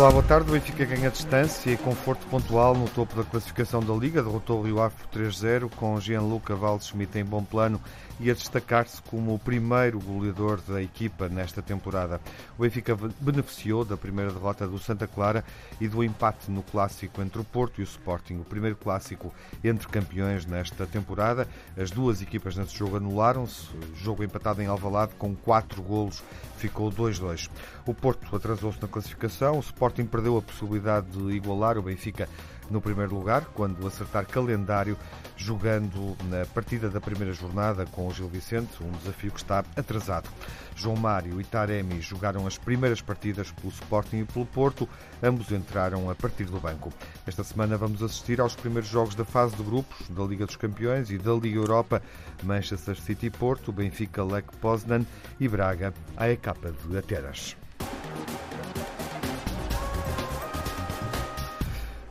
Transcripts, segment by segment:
Olá, boa tarde. O Benfica ganha distância e conforto pontual no topo da classificação da Liga. Derrotou o Rio Ave por 3-0, com Gianluca Waldschmidt em bom plano e a destacar-se como o primeiro goleador da equipa nesta temporada. O Benfica beneficiou da primeira derrota do Santa Clara e do empate no clássico entre o Porto e o Sporting, o primeiro clássico entre campeões nesta temporada. As duas equipas nesse jogo anularam-se. Jogo empatado em Alvalade com quatro golos ficou 2-2. O Porto atrasou-se na classificação, o Sporting perdeu a possibilidade de igualar o Benfica no primeiro lugar, quando acertar calendário, jogando na partida da primeira jornada com o Gil Vicente, um desafio que está atrasado. João Mário e Taremi jogaram as primeiras partidas pelo Sporting e pelo Porto, ambos entraram a partir do banco. Esta semana vamos assistir aos primeiros jogos da fase de grupos da Liga dos Campeões e da Liga Europa, Manchester City Porto, Benfica, Lech Poznan e Braga, AEK de Atenas.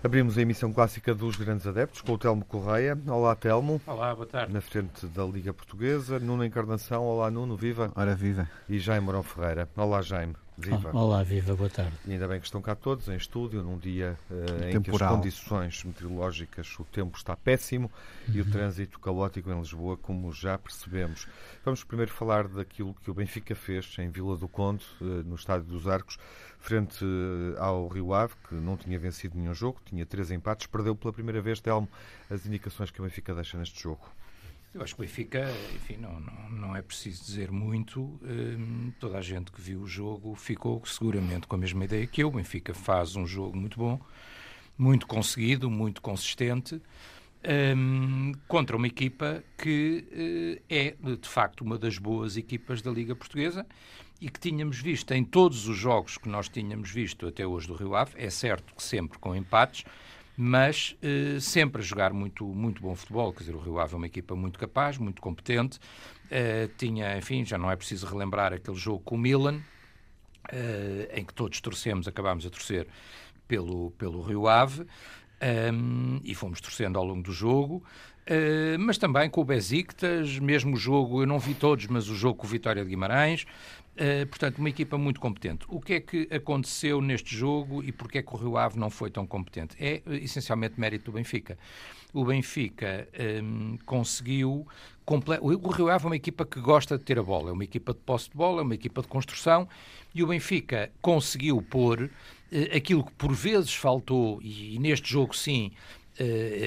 Abrimos a emissão clássica dos Grandes Adeptos com o Telmo Correia. Olá, Telmo. Olá, boa tarde. Na frente da Liga Portuguesa. Nuno Encarnação. Olá, Nuno. Viva. Ora, viva. E Jaime Morão Ferreira. Olá, Jaime. Viva. Olá, viva, boa tarde. E ainda bem que estão cá todos em estúdio, num dia uh, em que as condições meteorológicas, o tempo está péssimo uhum. e o uhum. trânsito caótico em Lisboa, como já percebemos. Vamos primeiro falar daquilo que o Benfica fez em Vila do Conde, uh, no Estádio dos Arcos, frente uh, ao Rio Ave, que não tinha vencido nenhum jogo, tinha três empates, perdeu pela primeira vez, Telmo, as indicações que o Benfica deixa neste jogo. Eu acho que o Benfica, enfim, não, não, não é preciso dizer muito. Hum, toda a gente que viu o jogo ficou seguramente com a mesma ideia que eu. O Benfica faz um jogo muito bom, muito conseguido, muito consistente, hum, contra uma equipa que uh, é, de facto, uma das boas equipas da Liga Portuguesa e que tínhamos visto em todos os jogos que nós tínhamos visto até hoje do Rio Ave. É certo que sempre com empates mas eh, sempre a jogar muito, muito bom futebol. Quer dizer, o Rio Ave é uma equipa muito capaz, muito competente. Eh, tinha, enfim, já não é preciso relembrar aquele jogo com o Milan, eh, em que todos torcemos, acabámos a torcer pelo, pelo Rio Ave. E fomos torcendo ao longo do jogo, uh, mas também com o Besiktas, mesmo jogo, eu não vi todos, mas o jogo com o Vitória de Guimarães, Uh, portanto, uma equipa muito competente. O que é que aconteceu neste jogo e porquê é que o Rio Ave não foi tão competente? É uh, essencialmente mérito do Benfica. O Benfica um, conseguiu. O Rio Ave é uma equipa que gosta de ter a bola, é uma equipa de posse de bola, é uma equipa de construção e o Benfica conseguiu pôr uh, aquilo que por vezes faltou, e, e neste jogo sim,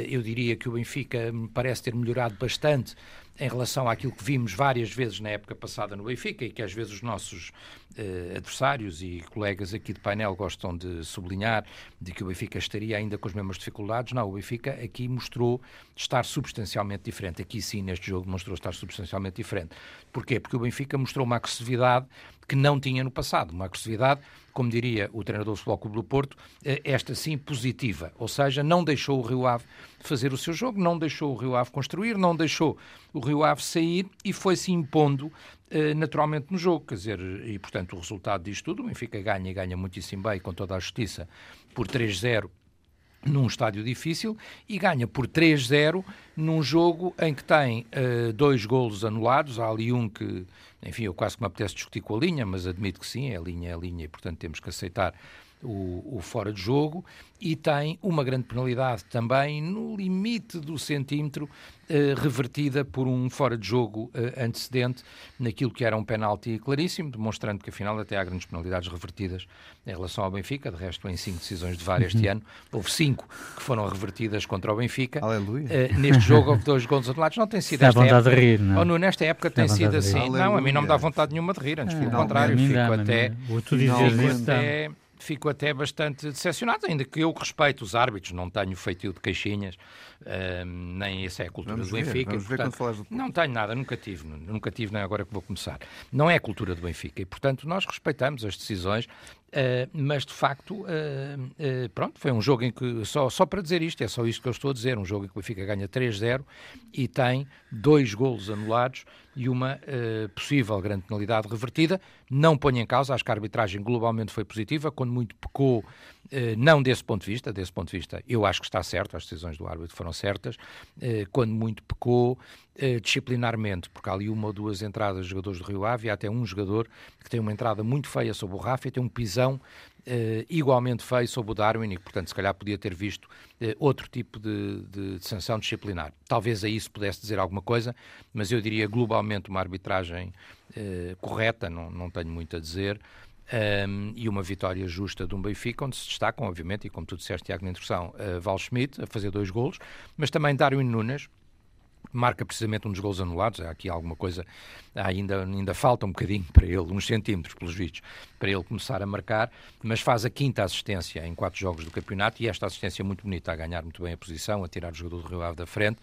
eu diria que o Benfica me parece ter melhorado bastante em relação àquilo que vimos várias vezes na época passada no Benfica e que às vezes os nossos uh, adversários e colegas aqui de painel gostam de sublinhar de que o Benfica estaria ainda com as mesmas dificuldades. Não, o Benfica aqui mostrou estar substancialmente diferente. Aqui sim, neste jogo, mostrou estar substancialmente diferente. Porquê? Porque o Benfica mostrou uma agressividade que não tinha no passado, uma agressividade como diria o treinador do Futebol Clube do Porto, eh, esta sim positiva, ou seja, não deixou o Rio Ave fazer o seu jogo, não deixou o Rio Ave construir, não deixou o Rio Ave sair e foi-se impondo eh, naturalmente no jogo, quer dizer, e portanto o resultado disto tudo, o Benfica ganha e ganha muitíssimo bem, com toda a justiça, por 3-0 num estádio difícil e ganha por 3-0 num jogo em que tem uh, dois golos anulados. Há ali um que enfim, eu quase que me apetece discutir com a linha, mas admito que sim, é a linha, é a linha, e portanto temos que aceitar o, o, fora de jogo e tem uma grande penalidade também no limite do centímetro, eh, revertida por um fora de jogo eh, antecedente naquilo que era um penalti claríssimo, demonstrando que afinal até há grandes penalidades revertidas em relação ao Benfica. De resto, em cinco decisões de VAR este uhum. ano, houve cinco que foram revertidas contra o Benfica. Aleluia. Uh, neste jogo houve dois gols anulados. Não tem sido Dá esta vontade época. de rir, não? Ou, no, nesta época tem sido assim. Aleluia. Não, a mim não me dá vontade nenhuma de rir, antes, pelo contrário, fico até. Dizes até fico até bastante decepcionado, ainda que eu respeito os árbitros, não tenho feitio de queixinhas, uh, nem essa é a cultura vamos do Benfica. Ver, portanto, do... Não tenho nada, nunca tive, nunca tive, nem agora que vou começar. Não é a cultura do Benfica e, portanto, nós respeitamos as decisões, uh, mas de facto, uh, pronto, foi um jogo em que, só, só para dizer isto, é só isto que eu estou a dizer, um jogo em que o Benfica ganha 3-0 e tem dois golos anulados e uma uh, possível grande penalidade revertida. Não ponho em causa, acho que a arbitragem globalmente foi positiva, quando muito pecou, uh, não desse ponto de vista, desse ponto de vista eu acho que está certo, as decisões do árbitro foram certas, uh, quando muito pecou, disciplinarmente, porque há ali uma ou duas entradas de jogadores do Rio Ave, e há até um jogador que tem uma entrada muito feia sobre o Rafa e tem um pisão Uh, igualmente feio sobre o Darwin e, portanto, se calhar podia ter visto uh, outro tipo de, de, de, sanção disciplinar. Talvez a isso pudesse dizer alguma coisa, mas eu diria globalmente uma arbitragem uh, correta, não, não tenho muito a dizer. Um, ehm, e uma vitória justa de um Benfica, onde se destacam, obviamente, e como tu disseste, Tiago, na introdução, uh, Val Schmidt a fazer dois golos, mas também Darwin Nunes, marca precisamente um dos gols anulados. Há aqui alguma coisa, ainda, ainda falta um bocadinho para ele, uns centímetros, pelos vistos, para ele começar a marcar, mas faz a quinta assistência em quatro jogos do campeonato e esta assistência muito bonita, a ganhar muito bem a posição, a tirar o jogador do Rio Ave da frente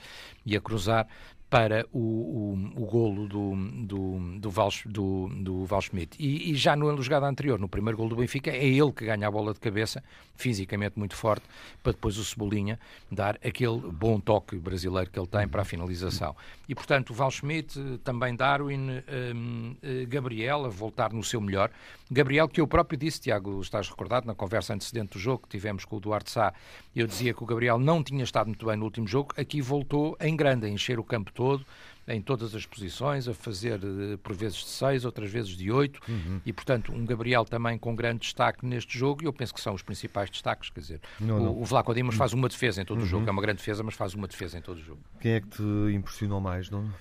e a cruzar para o, o, o golo do, do, do, Val, do, do Val Schmidt. E, e, já no jogada anterior, no primeiro golo do Benfica, é ele que ganha a bola de cabeça, fisicamente muito forte, para depois o Cebolinha dar aquele bom toque brasileiro que ele tem para a finalização. E, portanto, o Val Schmidt, também Darwin, um, eh, Gabriel, a voltar no seu melhor. Gabriel, que eu próprio disse, Tiago, estás recordado, na conversa antecedente do jogo que tivemos com o Duarte Sá, eu dizia que o Gabriel não tinha estado muito bem no último jogo, aqui voltou em grande, a encher o campo todo, em todas as posições, a fazer eh, por vezes de seis, outras vezes de oito, uhum. e portanto um Gabriel também com grande destaque neste jogo, e eu penso que são os principais destaques, quer dizer, não, o, não. o Vlaco Dimos faz uma defesa em todo uhum. o jogo, é uma grande defesa, mas faz uma defesa em todo o jogo. Quem é que te impressionou mais, não?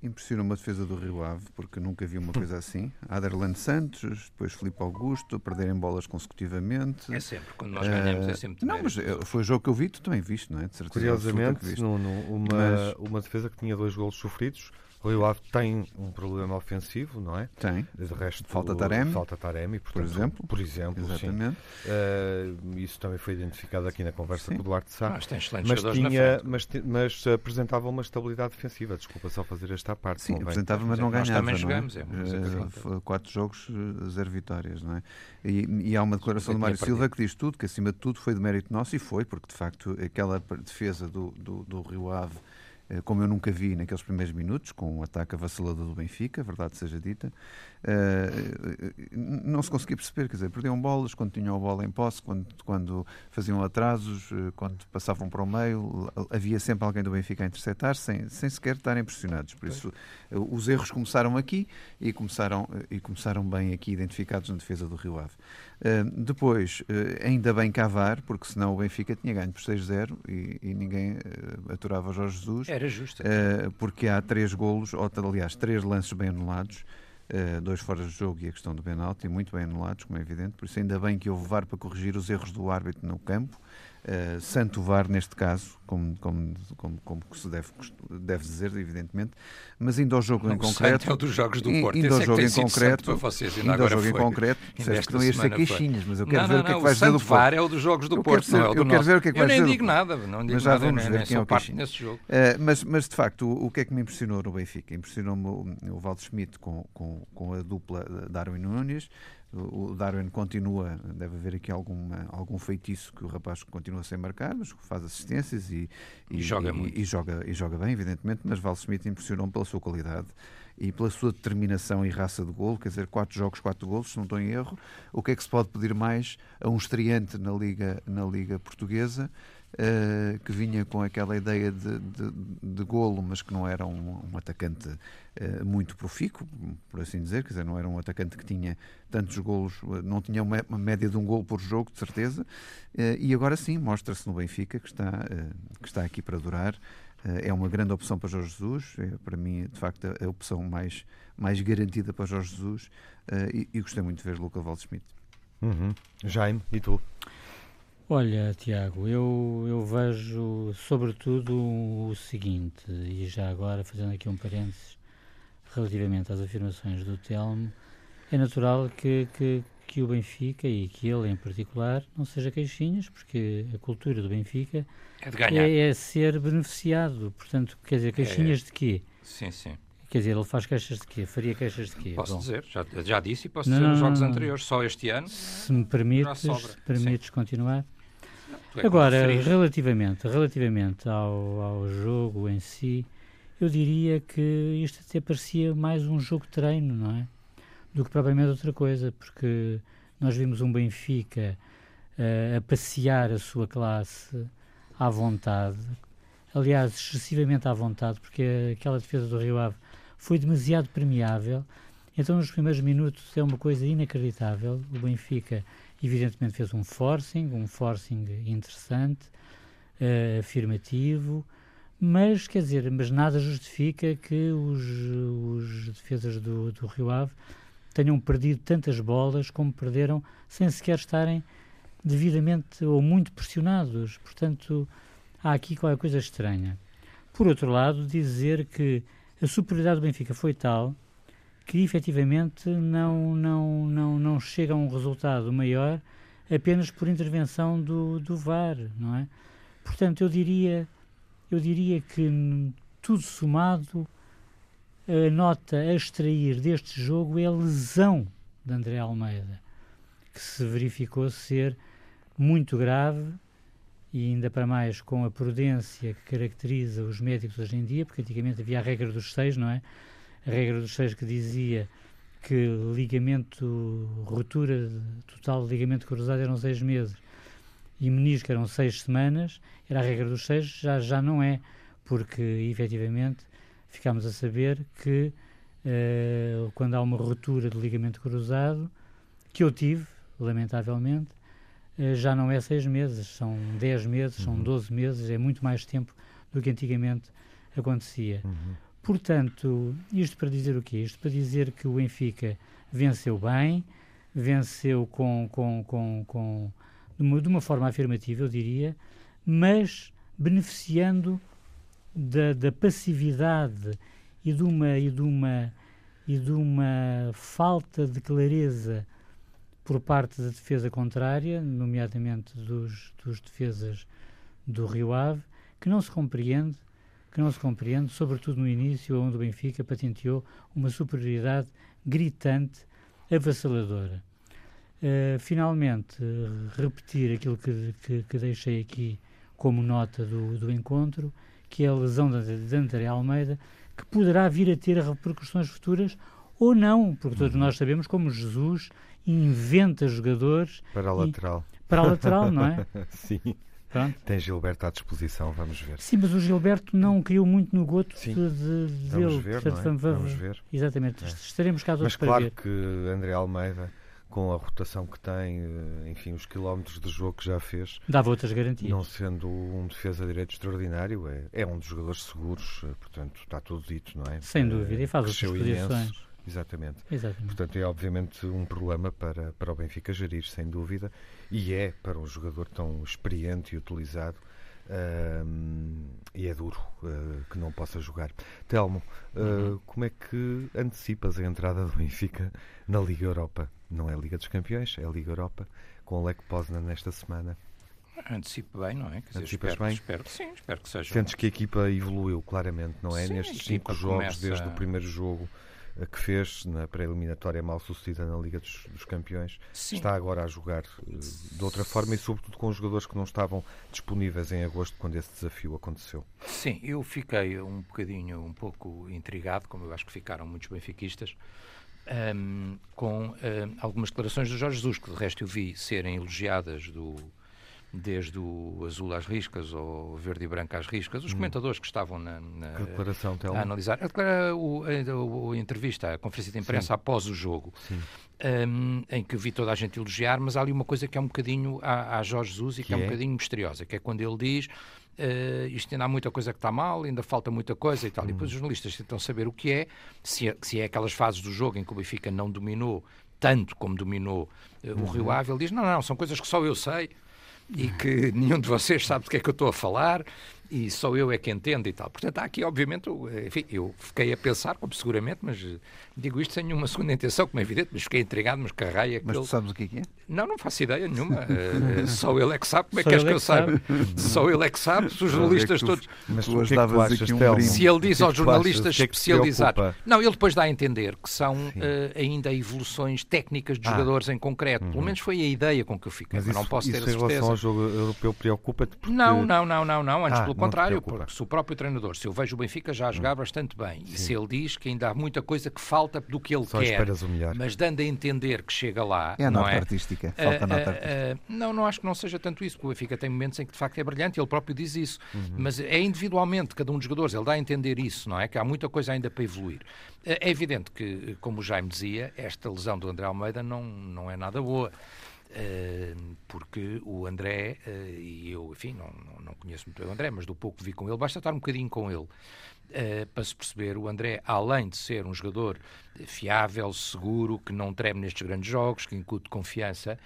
Impressiona uma defesa do Rio Ave, porque nunca vi uma coisa assim. Aderland Santos, depois Filipe Augusto, perderem bolas consecutivamente. É sempre, quando nós ganhamos é sempre Não, mas eh, foi o jogo que eu vi, tu também viste, não é? De certeza Curiosamente, no, no, uma, mas... uma defesa que tinha dois golos sofridos, o Rio Ave tem um problema ofensivo, não é? Tem. De resto, falta Taremi. Falta Taremi, portanto, por exemplo. Por exemplo, Exatamente. Uh, isso também foi identificado aqui na conversa sim. com o Duarte Sá. Mas tem excelentes mas tinha, mas, mas, apresentava uma estabilidade defensiva. Desculpa só fazer esta parte. Sim, apresentava, mas não ganhava. Nós também não jogamos. É? É uh, quatro jogos, eh, zero vitórias, não é? E, e há uma declaração do Mário Silva que diz tudo, que acima de tudo foi de mérito nosso e foi, porque de facto aquela defesa do, do, do Rio Ave eh, como eu nunca vi naqueles primeiros minutos, com o um ataque avassalador do Benfica, verdade seja dita, não se conseguia perceber, quer dizer, perdiam bolas quando tinham a bola em posse, quando, quando faziam atrasos, quando passavam para o meio, havia sempre alguém do Benfica a interceptar, sem, sem sequer estarem pressionados. Por isso, os erros começaram aqui e começaram, e começaram bem aqui, identificados na defesa do Rio Ave. Depois, ainda bem cavar, porque senão o Benfica tinha ganho por 6-0 e, e, ninguém aturava Jorge Jesus. Era justo. porque há três golos, ou aliás, três lances bem anulados. Dois fora de jogo e a questão do penalti, muito bem anulados, como é evidente. Por isso, ainda bem que houve VAR para corrigir os erros do árbitro no campo. Uh, Santo VAR, neste caso, como, como, como, como se deve, deve dizer, evidentemente, mas indo ao jogo não, em concreto. é o dos jogos do Porto. Indo ao é jogo em concreto. Para vocês, indo ao jogo foi. em concreto, disseste que não ias ser queixinhas, mas eu quero não, ver não, o que é que vais dizer do Porto. VAR é o dos jogos do Porto, não é o do Eu quero ver o que é que vais dizer. Eu nem digo nada, não digo mas já nada, vamos ver quem é o queixinho. jogo. Uh, mas, mas, de facto, o, que é que me impressionou no Benfica? Impressionou-me o, Valdo Schmidt com, com, com a dupla Darwin Nunes, o Darwin continua, deve haver aqui alguma, algum feitiço que o rapaz continua sem marcar, mas faz assistências e, e, e joga e, e, joga, e joga bem, evidentemente, mas Val Smith impressionou pela sua qualidade e pela sua determinação e raça de golo, quer dizer, quatro jogos, quatro golos, se não estou em erro. O que é que se pode pedir mais a um estreante na Liga, na Liga Portuguesa? Uh, que vinha com aquela ideia de, de, de golo, mas que não era um, um atacante uh, muito profícuo, por assim dizer, quer dizer, não era um atacante que tinha tantos golos, não tinha uma, uma média de um golo por jogo, de certeza, uh, e agora sim, mostra-se no Benfica que está, que está aqui para durar. é uma grande opção para Jorge Jesus, é, para mim, de facto, a, opção mais, mais garantida para Jorge Jesus, e, e, gostei muito de ver Luca Waldschmidt. Uhum. Jaime, e tu? Olha, Tiago, eu, eu vejo sobretudo o seguinte, e já agora fazendo aqui um parênteses relativamente às afirmações do Telmo, é natural que, que, que o Benfica e que ele em particular não seja queixinhas, porque a cultura do Benfica é, é, é ser beneficiado. Portanto, quer dizer, queixinhas é, de quê? Sim, sim. Quer dizer, ele faz queixas de quê? Faria queixas de quê? Posso Bom, dizer, já, já disse e posso não, dizer nos jogos anteriores, só este ano. Se me permites, permites continuar. É Agora, relativamente, relativamente ao, ao jogo em si, eu diria que isto até parecia mais um jogo de treino, não é? Do que propriamente outra coisa, porque nós vimos um Benfica uh, a passear a sua classe à vontade. aliás, excessivamente à vontade, porque aquela defesa do Rio Ave foi demasiado permeável. Então, nos primeiros minutos, é uma coisa inacreditável. O Benfica, evidentemente, fez um forcing, um forcing interessante, uh, afirmativo, mas, quer dizer, mas nada justifica que os, os defesas do, do Rio Ave tenham perdido tantas bolas como perderam sem sequer estarem devidamente ou muito pressionados. Portanto, há aqui qualquer coisa estranha. Por outro lado, dizer que a superioridade do Benfica foi tal que efetivamente não, não, não, não chega a um resultado maior apenas por intervenção do, do VAR, não é? Portanto, eu diria eu diria que tudo somado, a nota a extrair deste jogo é a lesão de André Almeida, que se verificou ser muito grave e ainda para mais com a prudência que caracteriza os médicos hoje em dia, porque antigamente havia a regra dos seis, não é? A regra dos seis que dizia que ligamento, ruptura total de ligamento cruzado eram seis meses e menisco eram seis semanas, era a regra dos seis, já, já não é, porque efetivamente ficámos a saber que uh, quando há uma ruptura de ligamento cruzado, que eu tive, lamentavelmente, uh, já não é seis meses, são dez meses, uhum. são doze meses, é muito mais tempo do que antigamente acontecia. Uhum. Portanto, isto para dizer o quê? Isto para dizer que o Benfica venceu bem, venceu com, com, com, com de uma, de uma forma afirmativa, eu diria, mas beneficiando da, da passividade e de uma e de uma e de uma falta de clareza por parte da defesa contrária, nomeadamente dos, dos defesas do Rio Ave, que não se compreende, que não se compreende, sobretudo no início, onde o Benfica patenteou uma superioridade gritante, avassaladora. Uh, finalmente, uh, repetir aquilo que, que, que, deixei aqui como nota do, do encontro, que é a lesão de, de André Almeida, que poderá vir a ter repercussões futuras ou não, porque todos uhum. nós sabemos como Jesus inventa jogadores. Para a lateral. E, para a lateral, não é? Sim. Pronto. Tem Gilberto à disposição, vamos ver. Sim, mas o Gilberto não criou muito no goto Sim. de, de, vamos Ver, Portanto, é? vamos, vamos, ver. Exatamente. É. Estaremos cá Mas claro que André Almeida com a rotação que tem, eh, enfim, os quilómetros de jogo que já fez. Dava outras garantias. Não sendo um defesa direito extraordinário, é, é um dos jogadores seguros, eh, portanto, está tudo dito, não é? Sem eh, dúvida, e faz outras posições. Exatamente. Exatamente. Portanto, é obviamente um problema para, para o Benfica gerir, sem dúvida, e é para um jogador tão experiente e utilizado. Uh, e é duro uh, que não possa jogar. Telmo, uh, uhum. como é que antecipas a entrada do Benfica na Liga Europa? Não é a Liga dos Campeões, é a Liga Europa, com o Lech Poznan nesta semana. Antecipo bem, não é? Quer Antecipas espero, bem? Espero, sim, espero que seja. Sentes que a equipa evoluiu claramente, não é? Sim, Nestes cinco jogos, começa... desde o primeiro jogo que fez na pré-eliminatória mal sucedida na Liga dos, dos Campeões, Sim. está agora a jogar uh, de outra forma e, sobretudo, com jogadores que não estavam disponíveis em agosto quando esse desafio aconteceu. Sim, eu fiquei um bocadinho, um pouco intrigado, como eu acho que ficaram muitos benfiquistas, um, ehm, com um, ehm, algumas declarações do Jorge Jesus, que de resto eu vi serem elogiadas do desde o azul às riscas ou verde e branco às riscas, os hum. comentadores que estavam na, na declaração, a analisar a, o, a, a, entrevista, a conferência de imprensa Sim. após o jogo, um, em que vi toda a gente elogiar, mas há ali uma coisa que é um bocadinho a, a Jorge Jesus e que, que é? é? um bocadinho misteriosa, que é quando ele diz uh, isto ainda há muita coisa que está mal, ainda falta muita coisa e tal. Hum. E depois os jornalistas tentam saber o que é, se é, se é aquelas fases do jogo em que o Benfica não dominou tanto como dominou uh, uhum. o Rio Ave, ele diz, não, não, são coisas que só eu sei, e que nenhum de vocês sabe do que é que eu estou a falar e só eu é que entendo e tal. Portanto, há aqui, obviamente, enfim, eu fiquei a pensar, como seguramente, mas digo isto sem nenhuma segunda intenção, como é evidente, mas fiquei intrigado, mas que raia. Mas tu sabes o que é que é? Não, não faço ideia nenhuma. uh, só ele é que sabe, como é que és que, é eu saiba? Só ele é que sabe, os jornalistas todos. Mas tu, tu achas, um Se ele diz aos jornalistas especializados. Não, ele depois dá a entender que são uh, ainda evoluções técnicas de ah. jogadores em concreto. Uhum. Pelo menos foi a ideia com que eu fiquei, mas, mas não posso ter a certeza. em relação ao jogo europeu preocupa-te? Porque... Não, não, não, não, não. Antes, ah, pelo contrário, porque se o próprio treinador, se eu vejo o Benfica já a jogar hum. bastante bem, Sim. e se ele diz que ainda há muita coisa que falta do que ele Só quer, mas dando a entender que chega lá. É a nota é? artística, falta uh, nota artística. Uh, não, não acho que não seja tanto isso, porque o Benfica tem momentos em que de facto é brilhante, ele próprio diz isso, uhum. mas é individualmente, cada um dos jogadores, ele dá a entender isso, não é? Que há muita coisa ainda para evoluir. É evidente que, como o Jaime dizia, esta lesão do André Almeida não, não é nada boa. Porque o André, e eu, enfim, não, não, não, conheço muito bem o André, mas do pouco que vi com ele, basta estar um bocadinho com ele uh, para se perceber. O André, além de ser um jogador fiável, seguro, que não treme nestes grandes jogos, que incute confiança,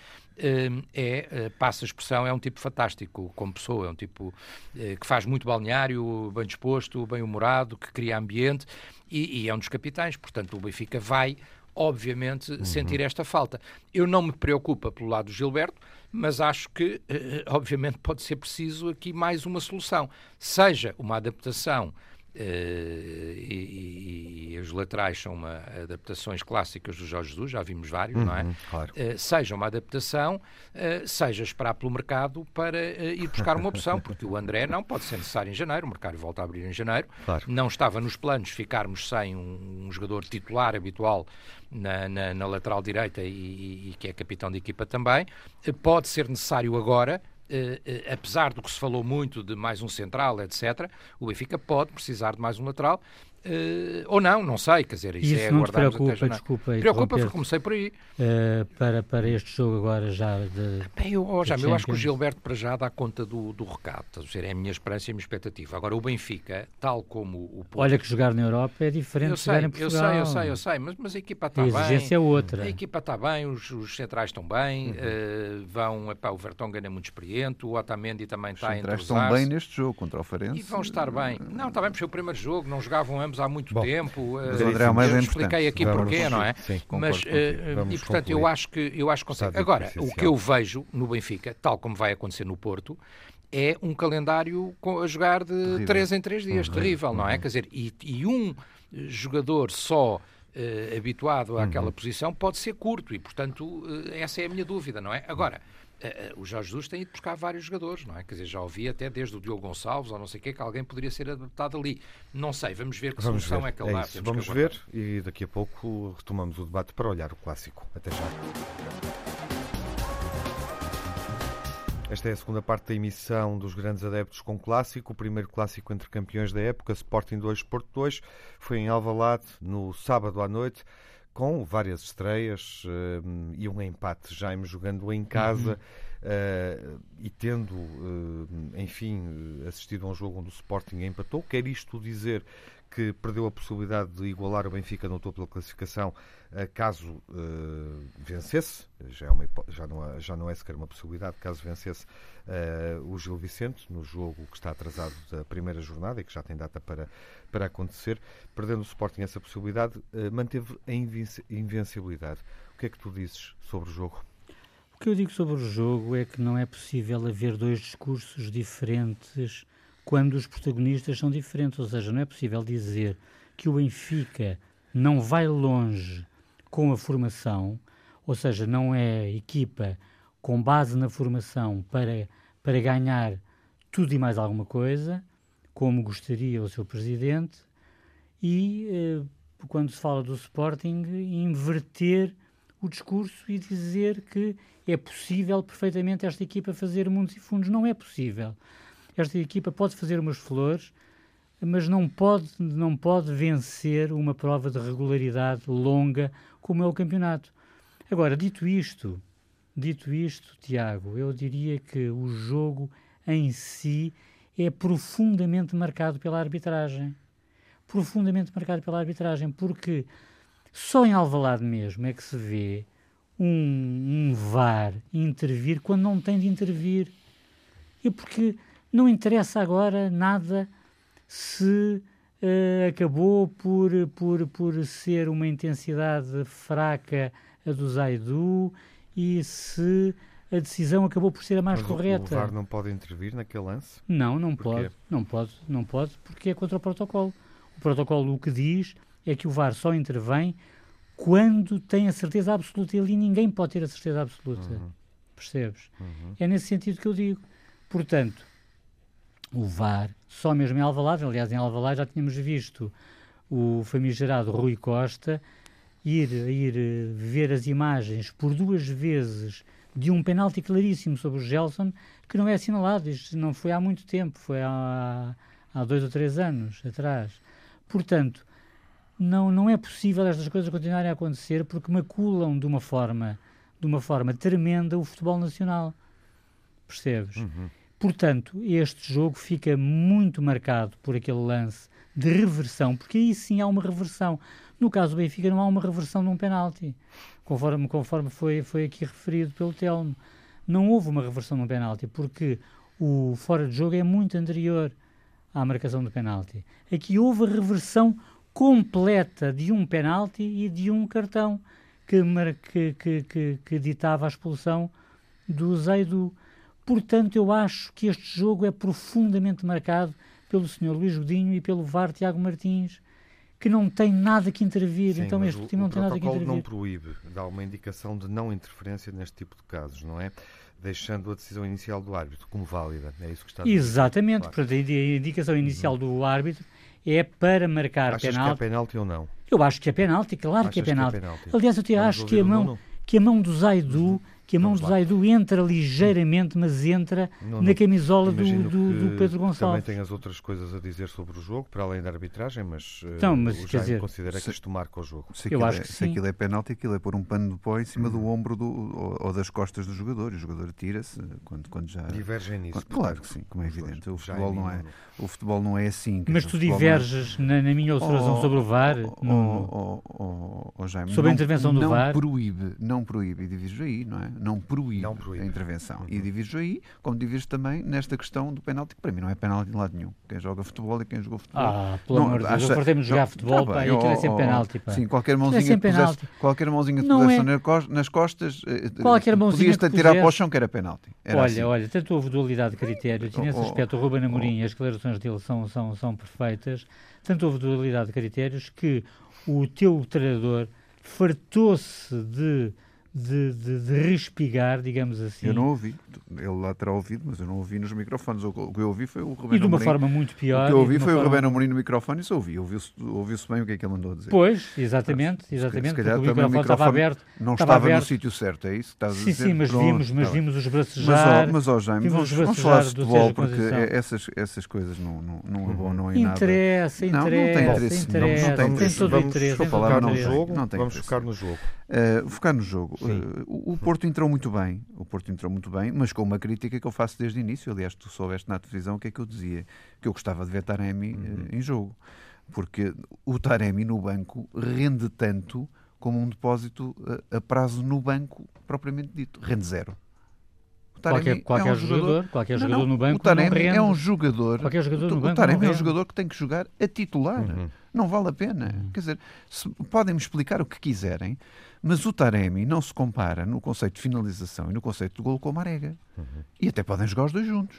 é, passa a expressão, é um tipo fantástico como pessoa, é um tipo que faz muito balneário, bem disposto, bem humorado, que cria ambiente e, e é um dos capitães. Portanto, o Benfica vai obviamente, uhum. sentir esta falta. Eu não me preocupa pelo lado do Gilberto, mas acho que, obviamente, pode ser preciso aqui mais uma solução. Seja uma adaptação Uh, e, e, os laterais são uma, adaptações clássicas do Jorge Jesus, já vimos vários, uhum, não é? Uhum, claro. Uh, seja uma adaptação, uh, seja esperar pelo mercado para ir buscar uma opção, porque o André não pode ser necessário em janeiro, o mercado volta a abrir em janeiro. Claro. Não estava nos planos ficarmos sem um, um jogador titular habitual na, na, na lateral direita e, e, que é capitão de equipa também. pode ser necessário agora apesar do que se falou muito de mais um central, etc., o Benfica pode precisar de mais um lateral. Uh, ou não, não sei, quer dizer, isso, isso é não te preocupa, desculpa, preocupa porque comecei por aí. Uh, para, para este jogo agora já de. Bem, eu, oh, já, eu acho que o Gilberto para já dá conta do, do recado, dizer, é a minha esperança e a minha expectativa. Agora, o Benfica, tal como o Porto, Olha que jogar na Europa é diferente eu sei, de jogar em Portugal. Eu sei, eu sei, eu sei, mas, mas a equipa está bem. A exigência é outra. A equipa está bem, os, os centrais estão bem, uhum. uh, vão, epá, o Vertonghen é muito experiente, o Otamendi também está a Os centrais estão bem neste jogo contra o Farense. E vão estar bem. Não, está bem, porque foi o primeiro jogo, não jogavam ambos há muito Bom. tempo. Mas o André Almeida eu expliquei aqui vamos, porquê, não é? Sim, Mas, uh, e portanto, concluir. eu acho que eu acho que consegue. Agora, o que eu vejo no Benfica, tal como vai acontecer no Porto, é um calendário a jogar de terrível. 3 em 3 dias, uhum. terrível, não é? Uhum. Quer dizer, e, e um jogador só uh, habituado àquela uhum. posição pode ser curto e, portanto, uh, essa é a minha dúvida, não é? Agora, uh, o Jorge Jesus tem ido buscar vários jogadores, não é? Quer dizer, já ouvi até desde o Diogo Gonçalves ou não sei o quê que alguém poderia ser adaptado ali. Não sei, vamos ver que vamos solução ver. é que ele é dá. Vamos ver e daqui a pouco retomamos o debate para olhar o clássico. Até já. Esta é a segunda parte da emissão dos grandes adeptos com clássico. O primeiro clássico entre campeões da época, Sporting 2, Porto 2, foi em Alvalade no sábado à noite com várias estreias uh, e um empate, Jaime jogando em casa. Uhum. Uh, e tendo, uh, enfim, assistido a um jogo onde o Sporting empatou, quer isto dizer que perdeu a possibilidade de igualar o Benfica no topo da classificação uh, caso uh, vencesse, já, é uma, já, não é, já não é sequer uma possibilidade, caso vencesse uh, o Gil Vicente no jogo que está atrasado da primeira jornada e que já tem data para, para acontecer, perdendo o Sporting essa possibilidade, manteve a invencibilidade. O que é que tu dizes sobre o jogo? O que eu digo sobre o jogo é que não é possível haver dois discursos diferentes quando os protagonistas são diferentes. Ou seja, não é possível dizer que o Benfica não vai longe com a formação, ou seja, não é equipa com base na formação para, para ganhar tudo e mais alguma coisa, como gostaria o seu presidente, e eh, quando se fala do Sporting, inverter o discurso e dizer que é possível perfeitamente esta equipa fazer mundos e fundos. Não é possível esta equipa pode fazer umas flores, mas não pode, não pode vencer uma prova de regularidade longa como é o campeonato. Agora, dito isto, dito isto, Tiago, eu diria que o jogo em si é profundamente marcado pela arbitragem. Profundamente marcado pela arbitragem, porque só em Alvalade mesmo é que se vê um, um VAR intervir quando não tem de intervir. E porque não interessa agora nada se uh, acabou por, por, por ser uma intensidade fraca a do Zaidu e se a decisão acabou por ser a mais Mas correta. O VAR não pode intervir naquele lance? Não, não pode, não pode, não pode, porque é contra o protocolo. O protocolo o que diz é que o VAR só intervém quando tem a certeza absoluta e ali ninguém pode ter a certeza absoluta. Uhum. Percebes? Uhum. É nesse sentido que eu digo. Portanto, o VAR, só mesmo em Alvalade, aliás em Alvalade já tínhamos visto o famigerado Rui Costa ir, ir eh, ver as imagens por duas vezes de um penalti claríssimo sobre o Gelson que não é assinalado, isto não foi há muito tempo, foi há, há dois ou três anos atrás. Portanto, não, não é possível estas coisas continuarem a acontecer porque maculam de uma forma, de uma forma tremenda o futebol nacional. Percebes? Uhum. Portanto, este jogo fica muito marcado por aquele lance de reversão, porque aí sim há uma reversão. No caso do Benfica não há uma reversão de um penalti, conforme, conforme foi, foi aqui referido pelo Telmo. Não houve uma reversão de um penalti, porque o fora de jogo é muito anterior à marcação do penalti. Aqui houve a reversão completa de um penalti e de um cartão que, que, que, que, ditava a expulsão do Zaidu. Portanto, eu acho que este jogo é profundamente marcado pelo Sr. Luís Godinho e pelo VAR Tiago Martins, que não tem nada que intervir. Sim, então este time não tem nada que intervir. O não proíbe, dá uma indicação de não interferência neste tipo de casos, não é? Deixando a decisão inicial do árbitro como válida. É isso que está a dizer. Exatamente, claro. portanto, a indicação inicial uhum. do árbitro é para marcar Achas penalti. que é penalti ou não? Eu acho que é penalti, claro que é penalti. que é penalti. Aliás, eu te acho que a mão, que a mão do Zaidu uhum que a mão do Zaidu entra ligeiramente, mas entra não, na camisola do, do, do, Pedro Gonçalves. Também tem as outras coisas a dizer sobre o jogo, para além da arbitragem, mas, eh, então, mas o dizer, considera se, que isto marca o jogo. Se aquilo, Eu acho é, que se aquilo é penalti, aquilo é pôr um pano de pó em cima do hum. ombro do, ou, ou, das costas do jogador, e o jogador tira-se quando, quando já... Divergem nisso. Quando, claro que sim, como é evidente. O futebol, não é, o futebol não é assim. Mas tu é- diverges é... na, na, minha observação oh, sobre o VAR? Oh, no, oh, oh, Jaime, sobre não, a intervenção do não VAR? Proíbe, não proíbe, e divides aí, não é? Não proíbe. Não proíbe. a intervenção. Uhum. E divides aí, como divides também nesta questão do penalti, que para mim não é penalti de lado nenhum. Quem joga futebol e quem jogou futebol. Ah, pelo não, amor de Deus, acha... eu jogar futebol, tá pá, e aquilo é sem penalti, pá. Sim, qualquer mãozinha, é que pusesse, qualquer mãozinha que pusesse é... nas costas, qualquer podias-te atirar para o chão que era penalti. Era olha, assim. olha, tanto houve dualidade de critérios, e nesse oh, aspecto o Ruben Amorim e as declarações dele são, são, são perfeitas, tanto houve dualidade de critérios que o teu treinador fartou-se de de, de, de, respigar, digamos assim. Eu não ouvi. Ele lá terá ouvido, mas eu não ouvi nos microfones. O que eu ouvi foi o Rebeno E de uma Amorim. forma muito pior. O que eu ouvi foi forma... o Rebeno Amorim no microfone e isso ouvi. Ouviu-se ouviu bem o que é que ele andou a dizer. Pois, exatamente. exatamente se calhar, o microfone, o microfone estava aberto. Não estava, estava no sítio certo, é isso estás sim, a dizer? Sim, mas, Pronto, vimos, mas vimos os bracejar. Mas, ó, mas Jaime, vimos vamos, vamos falar de futebol porque essas, essas coisas não, não, não é bom, não é nada. Interessa, interessa. Não, não tem interesse. Não tem interesse. Tem todo interesse. Vamos focar no jogo. Uh, focar no jogo. Uh, o, o, Porto entrou muito bem, o Porto entrou muito bem, mas com uma crítica que eu faço desde o início. Aliás, tu soubeste na televisão o que é que eu dizia, que eu gostava de ver Taremi uhum. uh, em jogo, porque o Taremi no banco rende tanto como um depósito a prazo no banco propriamente dito, rende zero. Qualquer, qualquer é um jogador, jogador, qualquer jogador não, no banco. O Taremi é um jogador. Qualquer jogador no o, banco. O Taremi é um jogador que tem que jogar a titular. Uhum. Não vale a pena. Uhum. Quer dizer, podem-me explicar o que quiserem, mas o Taremi não se compara no conceito de finalização e no conceito de gol com o Marega. Uhum. E até podem jogar os dois juntos.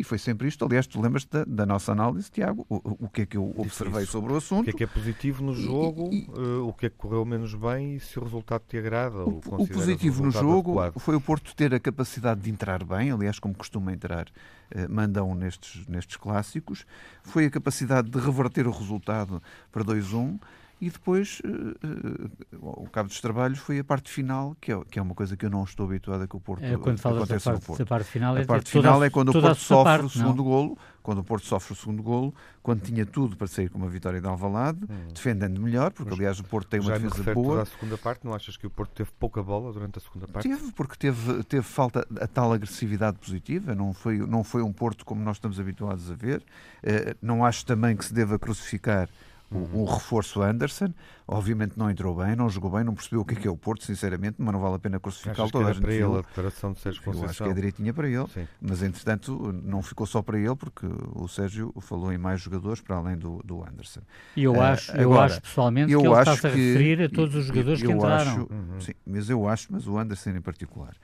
E foi sempre isto. Aliás, tu lembras da, da, nossa análise, Tiago, o, o, que é que eu observei sobre o assunto. O que é que é positivo no jogo, e, e, uh, o que é que correu menos bem e se o resultado te agrada. O, o positivo no jogo adequado. foi o Porto ter a capacidade de entrar bem, aliás, como costuma entrar, uh, mandam nestes, nestes clássicos. Foi a capacidade de reverter o resultado para 2-1 e depois, uh, uh, o Cabo dos Trabalhos foi a parte final, que é, que é uma coisa que eu não estou habituado a que o Porto é, quando falas da parte, Porto. parte final é, a parte final é quando o Porto sofre parte, o segundo não? golo, quando o Porto sofre o segundo golo, quando tinha tudo para sair com uma vitória de Alvalade, hum. defendendo melhor, porque aliás o Porto tem uma defesa boa. a segunda parte, não achas que o Porto teve pouca bola durante a segunda parte? Teve, porque teve, teve falta a tal agressividade positiva, não foi, não foi um Porto como nós estamos habituados a ver. Uh, não acho também que se deva crucificar o, o, reforço Anderson, obviamente não entrou bem, não jogou bem, não percebeu o que é, que é o Porto, sinceramente, mas não vale a pena crucificá-lo. Toda a gente para ele a declaração de Sérgio Conceição. Eu acho que é direitinha para ele, Sim. mas entretanto não ficou só para ele, porque o Sérgio falou em mais jogadores para além do, do Anderson. E eu ah, acho, uh, eu acho pessoalmente eu que ele está-se a referir a todos os jogadores que entraram. Acho, uhum. Sim, mas eu acho, mas o Anderson em particular,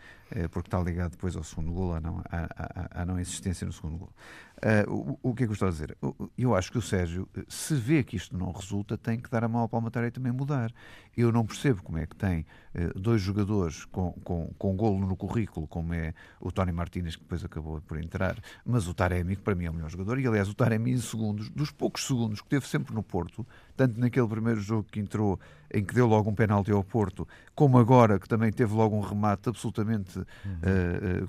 porque está ligado depois ao segundo gol, à não, à, à, à não existência no segundo gol. Uh, o, o, que é que eu estou a dizer? Eu acho que o Sérgio, se vê que isto não resulta, tem que dar a mão ao palmatória e também mudar. Eu não percebo como é que tem uh, dois jogadores com, com, com golo no currículo, como é o Tony Martínez, que depois acabou por entrar, mas o Taremi, que para mim é o melhor jogador, e aliás o Taremi em segundos, dos poucos segundos que teve sempre no Porto, tanto naquele primeiro jogo que entrou, em que deu logo um penalti ao Porto, como agora, que também teve logo um remate absolutamente uhum.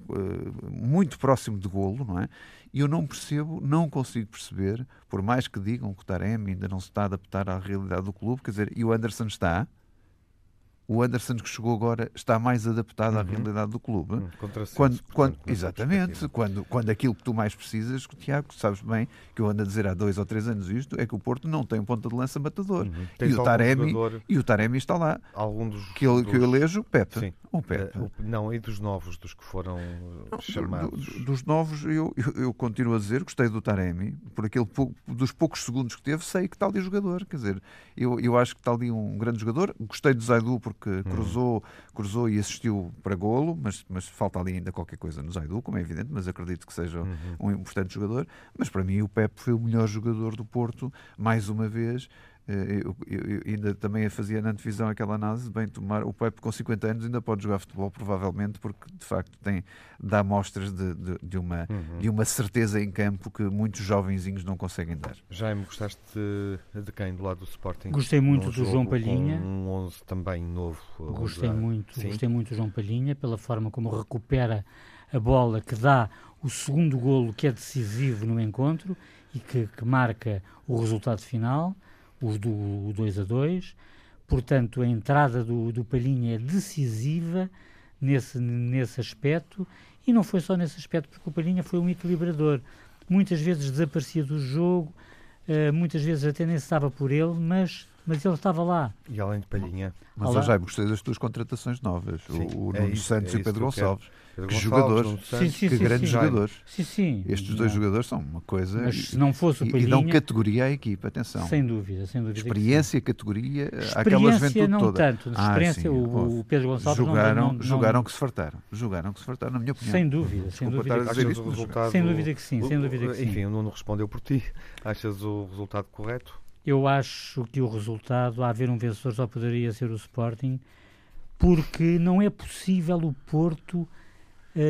uh, muito próximo de golo, não é? E eu não percebo, não consigo perceber, por mais que digam que o Taremi ainda não se está a adaptar à realidade do clube, quer dizer, e o Anderson está, o Anderson que chegou agora está mais adaptado uhum. à realidade do clube. Uhum. Quando, quando, exatamente, quando, quando aquilo que tu mais precisas, Tiago, sabes bem que eu ando a dizer há dois ou três anos isto, é que o Porto não tem um ponta de lança matador. Uhum. E, o Taremi, jogador... e o Taremi está lá. Algum dos, que, eu, dos... que eu elejo, Pepe. Sim. O Pepe. Uh, não, e dos novos, dos que foram chamados? Do, dos novos, eu, eu, eu, continuo a dizer, gostei do Taremi, por aquele dos poucos segundos que teve, sei que está ali jogador. Quer dizer, eu, eu acho que está ali um grande jogador. Gostei do Zaidu porque porque uhum. cruzou, cruzou e assistiu para golo, mas, mas falta ali ainda qualquer coisa no Zaidu, como é evidente, mas acredito que seja uhum. um importante jogador. Mas para mim o Pepe foi o melhor jogador do Porto, mais uma vez, eu, eu, eu, ainda também fazia na antevisão aquela análise, bem, tomar, o Pepe com 50 anos ainda pode jogar futebol, provavelmente, porque de facto tem, dá mostras de, de, de uma, uhum. de uma certeza em campo que muitos jovenzinhos não conseguem dar. Jaime, gostaste de, de quem do lado do Sporting? Gostei muito do João Palhinha. Um 11 também novo. Gostei muito, gostei muito do João Palhinha, pela forma como recupera a bola que dá o segundo golo que é decisivo no encontro e que, que marca o resultado final o do 2 a 2. Portanto, a entrada do, do Palhinha é decisiva nesse, nesse aspecto e não foi só nesse aspecto, porque o Palhinha foi um equilibrador. Muitas vezes desaparecia do jogo, uh, muitas vezes até nem se estava por ele, mas, mas ele estava lá. E além de Palhinha. Mas eu já gostei das tuas contratações novas, Sim, o, o é Nuno isso, Santos é e o Pedro Gonçalves. Pedro que jogadores, sim, sim, que sim, grandes jogadores. Sim, sim. Estes dois jogadores são uma coisa. Mas se não fosse o Palhinha, E dão categoria à equipa, atenção. Sem dúvida, sem dúvida. Experiência, categoria, experiência aquela juventude não toda. tanto. Ah, experiência, o, o, Pedro Gonçalves jogaram, não, não, jogaram que se fartaram. Jogaram que se fartaram, na minha opinião. Sem dúvida, sem dúvida. Que isto, resultado, sem dúvida que sim, sem dúvida que sim. Enfim, o Nuno respondeu por ti. Achas o resultado correto? Eu acho que o resultado, a haver um vencedor, só poderia ser o Sporting, porque não é possível o Porto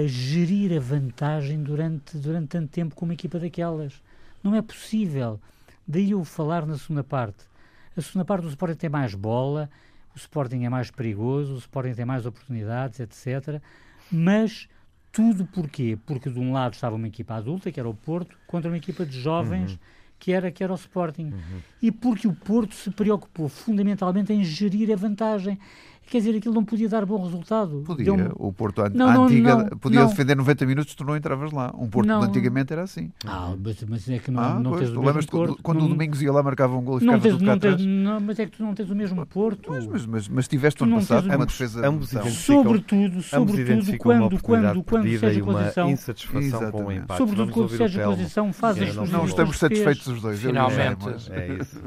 gerir a vantagem durante, durante tanto tempo com uma equipa daquelas. Não é possível. Daí eu falar na segunda parte. A segunda parte do Sporting tem mais bola, o Sporting é mais perigoso, o Sporting tem mais oportunidades, etc. Mas tudo porquê? Porque de um lado estava uma equipa adulta, que era o Porto, contra uma equipa de jovens, uhum. que, era, que era o Sporting. Uhum. E porque o Porto se preocupou fundamentalmente em gerir a vantagem. Quer dizer, aquilo não podia dar bom resultado. Podia. Um... O Porto an não, antiga não, não, podia defender 90 minutos, tu não entravas lá. Um Porto antigamente era assim. Ah, mas, mas é que não, ah, não pois, tens o mesmo Porto. Quando o Domingos ia lá, marcava um gol e ficava tens, tudo não tens, não, Mas é que tu não tens o mesmo Porto. Mas, mas, mas, mas tiveste ano passado uma defesa... Ambos sobretudo, sobretudo quando, quando, quando Sérgio Conceição... insatisfação com o empate. Sobretudo quando Sérgio Conceição faz as Não estamos satisfeitos os dois. Finalmente. É isso.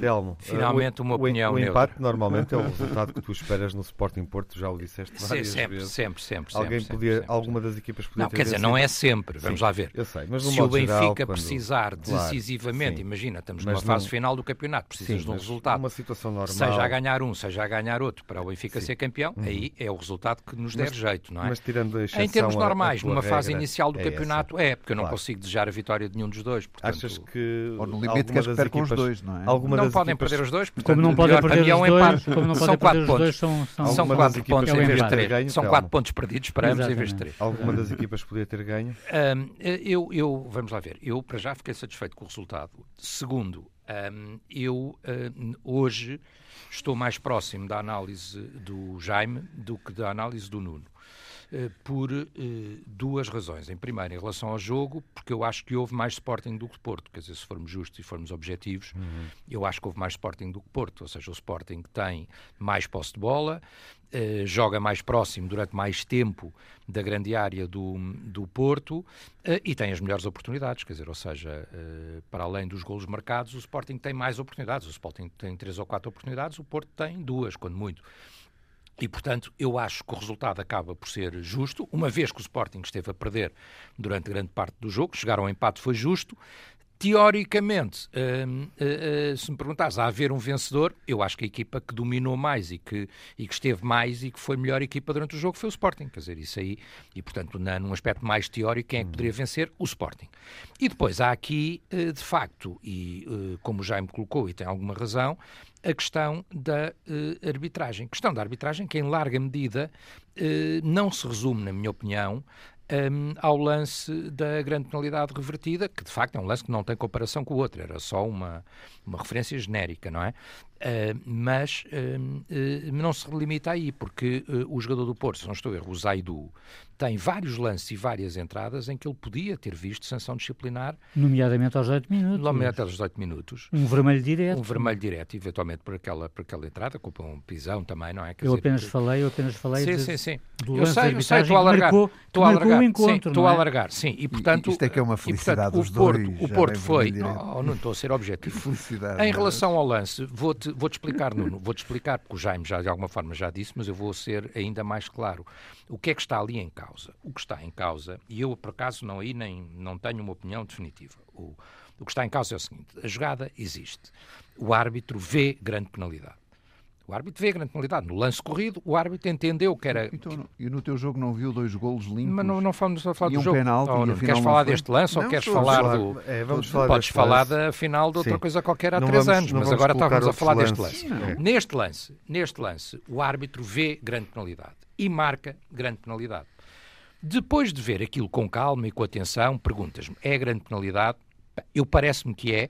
Telmo. Finalmente uma opinião O empate normalmente é o resultado que tu esperas no Sporting Porto tu já o disseste várias sempre, vezes. Sempre, sempre, Alguém sempre, podia, sempre, alguma das equipas podia Não, quer dizer, não é sempre, vamos Sim, lá ver. Eu sei, mas Se o Benfica geral, quando... precisar decisivamente, claro, imagina, estamos mas numa fase não... final do campeonato, precisas sim, de um resultado. Uma situação normal. Seja a ganhar um, seja a ganhar outro, para o Benfica sim. ser campeão, uhum. aí é o resultado que nos der jeito, não é? Mas tirando a Em termos normais, a, a numa fase inicial do é campeonato, é, porque eu não claro. consigo desejar a vitória de nenhum dos dois. Portanto, Achas que. Ou no limite queres perder com os dois, não é? Não podem perder os dois, como não podem perder os dois, são pontos. São quatro pontos em vez de três. São quatro pontos perdidos para ambos em vez de três. Alguma das equipas podia ter ganho? Um, eu, eu, vamos lá ver, eu para já fiquei satisfeito com o resultado. Segundo, um, eu um, hoje estou mais próximo da análise do Jaime do que da análise do Nuno. Uh, por uh, duas razões. Em primeiro, em relação ao jogo, porque eu acho que houve mais Sporting do que Porto. Quer dizer, se formos justos e formos objetivos, uhum. eu acho que houve mais Sporting do que Porto. Ou seja, o Sporting tem mais posse de bola, eh, joga mais próximo durante mais tempo da grande área do, do Porto uh, e tem as melhores oportunidades, quer dizer, ou seja, uh, para além dos golos marcados, o Sporting tem mais oportunidades. O Sporting tem três ou quatro oportunidades, o Porto tem duas, quando muito. E, portanto, eu acho que o resultado acaba por ser justo, uma vez que o Sporting esteve a perder durante grande parte do jogo, chegar ao empate foi justo, teoricamente, uh, uh, uh, se me perguntares, a haver um vencedor, eu acho que a equipa que dominou mais e que, e que esteve mais e que foi melhor equipa durante o jogo foi o Sporting. Quer dizer, isso aí, e portanto, na, num aspecto mais teórico, quem é que poderia vencer? O Sporting. E depois há aqui, eh, de facto, e eh, como o Jaime colocou, e tem alguma razão, a questão da arbitragem. A questão da arbitragem que, em larga medida, não se resume, na minha opinião, um, ao lance da grande penalidade revertida, que de facto é um lance que não tem comparação com o outro, era só uma, uma referência genérica, não é? Uh, mas uh, uh, não se limita aí, porque o jogador do Porto, se não estou a erro, o Zaidu, tem vários lances e várias entradas em que ele podia ter visto sanção disciplinar. Nomeadamente aos 8 minutos. Nomeadamente aos 18 minutos. Um vermelho direto. Um vermelho direto, eventualmente por aquela, por aquela entrada, com um pisão também, não é? Quer eu dizer, apenas falei, eu apenas falei sim, de, sim, sim. do eu sei, eu sei, estou a alargar. estou a alargar. O encontro, estou é? a alargar, sim. E, portanto, Isto é que é uma felicidade e, portanto, o Porto, dois, o Porto foi... Não, não estou a ser objetivo. Felicidade. Em relação ao lance, vou-te vou -te explicar, Nuno, vou-te explicar, porque o Jaime já de alguma forma já disse, mas eu vou ser ainda mais claro. O que é que está ali em causa? O que está em causa, e eu por acaso não aí nem não tenho uma opinião definitiva. O, o que está em causa é o seguinte: a jogada existe. O árbitro vê grande penalidade. O árbitro vê grande penalidade. No lance corrido, o árbitro entendeu que era. Então, e no teu jogo não viu dois golos limpos? Mas não, não a falar do um jogo. Penalti, oh, não, queres falar deste lance não, ou queres falar, falar do. É, vamos falar Podes falar da final de outra Sim. coisa qualquer há não três vamos, anos, mas agora estávamos a falar deste lance. É. Neste lance, neste lance, o árbitro vê grande penalidade e marca grande penalidade. Depois de ver aquilo com calma e com atenção, perguntas-me: é grande penalidade? Eu parece-me que é,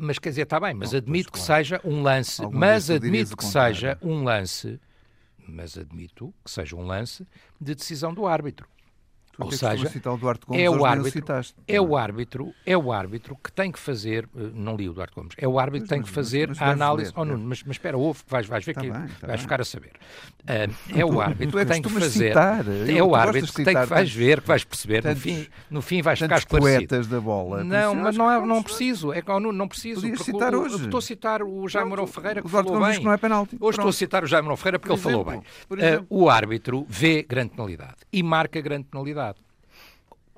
mas quer dizer, está bem, mas admito que seja um lance, mas admito que seja um lance, mas admito que seja um lance de decisão do árbitro. Tu Ou seja, o Duarte Gomes, é o árbitro, citaste, é o árbitro, é o árbitro que tem que fazer, eh, não li o Duarte Gomes, é o árbitro que tem que fazer mas, mas a análise. Ler, oh, Nuno, mas, mas espera, ouve, vais, vais ver tá que bem, tá vais bem. ficar a saber. Uh, é o árbitro tu é que tem que fazer. Citar. É o árbitro que tem que vais ver, que vais perceber, no fim, no fim vais ficar esclarecido. poetas da bola. Não, mas não, é, não preciso, é que oh, Nuno, não preciso. Podias citar o, hoje. Estou a citar o Jaime Mourão Ferreira que falou bem. não é penalti. Hoje estou a citar o Jaime Mourão Ferreira porque Por ele falou bem. Uh, o árbitro vê grande penalidade e marca grande penalidade.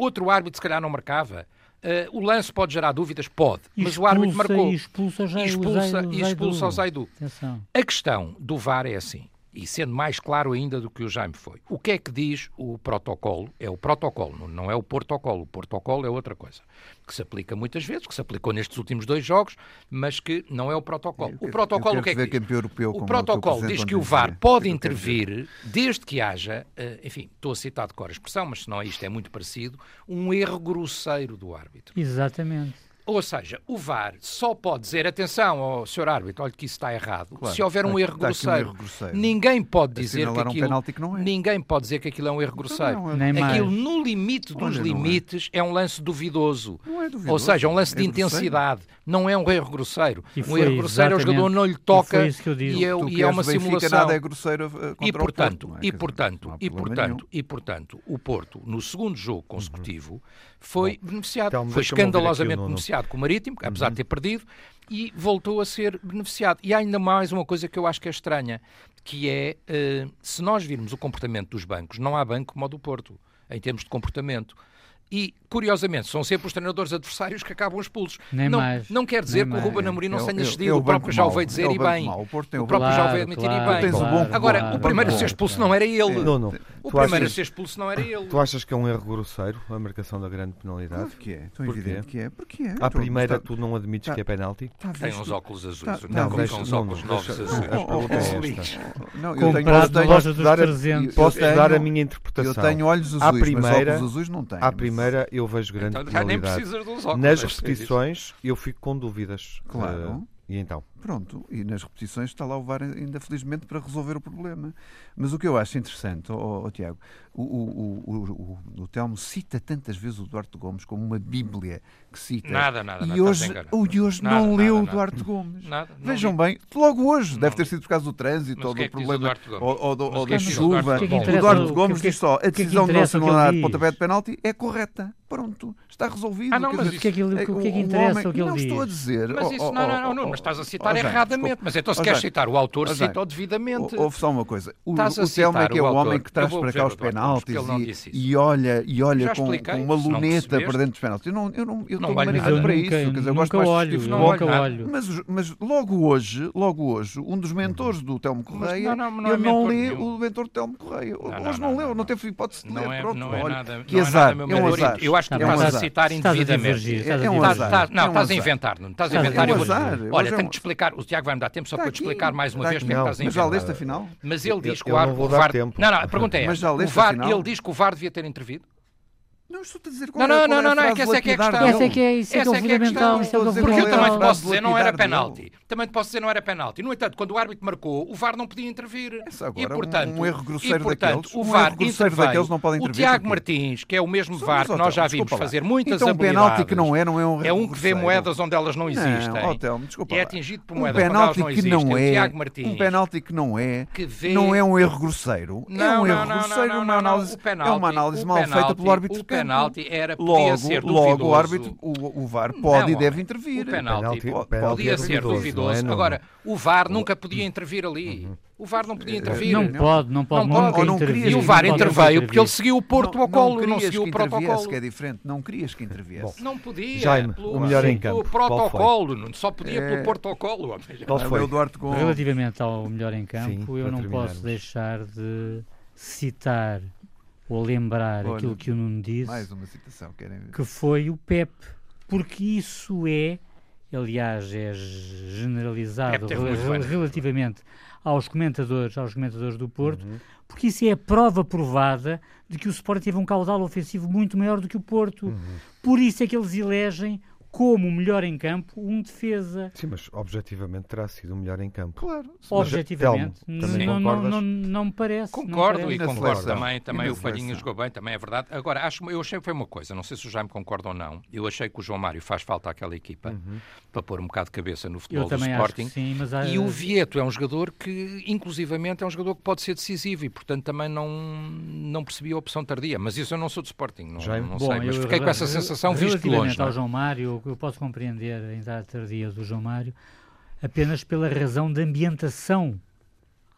Outro árbitro, se calhar, não marcava. Uh, o lance pode gerar dúvidas? Pode. Mas o árbitro marcou. E expulsa, já, expulsa, o e expulsa o Zaidu. Zaidu. A questão do VAR é assim, e sendo mais claro ainda do que o Jaime foi. O que é que diz o protocolo? É o protocolo, não é o protocolo. O protocolo é outra coisa, que se aplica muitas vezes, que se aplicou nestes últimos dois jogos, mas que não é o protocolo. O protocolo o que é que diz? Europeu, o protocolo diz que o VAR pode intervir desde que haja, uh, enfim, estou a citar de cor a expressão, mas se não isto é muito parecido, um erro grosseiro do árbitro. Exatamente. Ou seja, o VAR só pode dizer atenção ao Sr. árbitro, olha que isso está errado, Claro, se houver um erro está aqui um grosseiro. erro grosseiro. Ninguém pode dizer que Assinalar um aquilo, penalti que não é. ninguém pode dizer que aquilo é um erro grosseiro. não é. Aquilo no limite dos Olha, é. limites é. um lance duvidoso. Não é duvidoso, Ou seja, um lance de é grosseiro. intensidade. Não é um erro grosseiro. E um erro grosseiro é o jogador não lhe e toca foi isso que eu disse. e é, e é uma Benfica, simulação. Nada é grosseiro contra E o portanto, Porto, é? e portanto, não há e portanto, e portanto, o Porto no segundo jogo consecutivo foi beneficiado, foi escandalosamente beneficiado com o Marítimo, apesar de ter perdido, e voltou a ser beneficiado. E há ainda mais uma coisa que eu acho que é estranha, que é eh, se nós virmos o comportamento dos bancos, não há banco como o do Porto, em termos de comportamento. E, curiosamente, são sempre os treinadores adversários que acabam expulsos. Nem não, mais. não quer dizer Nem que o Ruben. Amorim não É tenha o- cedido, é o o próprio já o veio dizer e bem. O próprio já o veio admitir Claro, e bem. Agora, claro, o primeiro a ser expulso não era ele. Não, não. O Tu primeiro a achas- ser expulso não era ele. Tu achas que é um erro grosseiro a marcação da grande penalidade? Claro que é, tão Porquê? evidente que é. Porque é. À primeira tu não admites tá- que é penalti? Tem uns óculos azuis. Tá- o Nuno deixa- com uns não, óculos não, novos azuis. a. Não, eu tenho, eu Comprado na loja dos dar a- 300. Posso dar a minha eu interpretação? tenho olhos azuis, mas óculos azuis não tenho. Primeira eu vejo grande Então, já nem precisas dos óculos. Nas mas- repetições eu fico com dúvidas. Claro. Eh, e então? Pronto, e nas repetições está lá o VAR ainda felizmente para resolver o problema. Mas o que eu acho interessante, ó ó, Tiago, o, o, o, o, o Telmo cita tantas vezes o Duarte Gomes como uma bíblia que cita. Nada, nada, e hoje, o de hoje Nada, não nada, leu o nada. Duarte Gomes. Nada, não Vejam li. bem, logo hoje, Não deve ter sido por causa do trânsito Mas ou é do problema ou, é da Duarte chuva. O é O Duarte Gomes é diz só: a decisão de não diz? pontapé de penalti é correta. Pronto, está resolvido. Ah, não, mas O que é que, ele- o que, é que o interessa homem- o que ele não diz? estou a dizer. Mas oh, isso, oh, não, não, oh, não, não, oh, mas estás a citar citar erradamente. Mas então, se queres citar o autor, cita-o devidamente. Houve só uma coisa. O, o Telmo é que é o, homem que traz para cá os penaltis e, olha, e olha com, uma luneta para dentro dos penaltis. Eu não, eu não, eu marinado para isso. Quer dizer, eu gosto mais olho, de olho. Mas, mas logo hoje, logo hoje, um dos mentores do Telmo Correia, ele não lê o mentor do Telmo Correia. Hoje não leu, não teve hipótese de ler. Pronto, olha, que azar. É um azar. Eu acho que estás a citar indevidamente. É um azar. Não, estás a inventar, não estás a inventar. Olha, tenho que explicar, o Tiago vai me dar tempo só para te explicar mais uma vez porque estás a inventar. Mas já leste afinal? Mas ele diz que o VAR... Não, não, a pergunta é, ele diz que o VAR devia ter intervido? Não estou a dizer qual não, é, não, não, não, é que essa é que é a questão. Essa é que é, isso é, que é o fundamental. Isso é que Porque eu também te posso dizer não era penalti. Também te posso dizer não era penalti. No entanto, quando o árbitro marcou, o VAR não podia intervir. e portanto, um, erro grosseiro e, portanto, daqueles, o VAR um interveio. daqueles não pode intervir. O Tiago Martins, que é o mesmo VAR que nós já vimos fazer muitas então, habilidades. penalti que não é, não é um É um que vê moedas onde elas não existem. E é atingido por moedas onde elas não existem. O Tiago Martins. Um penalti que não é, não é um erro grosseiro. É um erro grosseiro, é uma análise mal feita pelo árbitro. O penalti era logo, ser logo o árbitro, o, VAR pode não, e deve intervir. O penalti, penalti podia é ser duvidoso. É, Agora, o VAR nunca podia intervir ali. Uhum. O VAR não podia intervir. Não pode, não pode. Não pode. Não e o VAR interveio porque ele seguiu o protocolo, não, não seguiu o protocolo. que é diferente. Não querias que interviesse. Não podia. Jaime, pelo, o melhor em campo. protocolo, só podia é... pelo protocolo. Qual foi? Com... Relativamente ao melhor em campo, Sim, eu não posso deixar de citar ou lembrar Olha, aquilo que o Nuno disse, mais uma citação, querem ver? que foi o PEP, porque isso é, aliás, é generalizado relativamente aos comentadores, aos comentadores do Porto, uhum. porque isso é a prova provada de que o Sport teve um caudal ofensivo muito maior do que o Porto. Uhum. Por isso é que eles elegem como melhor em campo um defesa. Sim, mas objetivamente terá sido o melhor em campo. Claro. Objetivamente, mas, Telmo, não, não, não, não, me parece. Concordo parece. e concordo também. Também o Palhinha jogou bem, também é verdade. Agora, acho, eu achei que foi uma coisa, não sei se o Jaime concorda ou não. Eu achei que o João Mário faz falta àquela equipa uhum. para pôr um bocado de cabeça no futebol eu do Sporting. sim, mas há... E o Vieto é um jogador que, inclusivamente, é um jogador que pode ser decisivo e, portanto, também não, não percebi a opção tardia. Mas isso eu não sou de Sporting, não, Jaime? não Bom, sei. Mas fiquei com essa sensação visto de longe. ao é? João Mário, eu posso compreender a entrada tardia do João Mário apenas pela razão de ambientação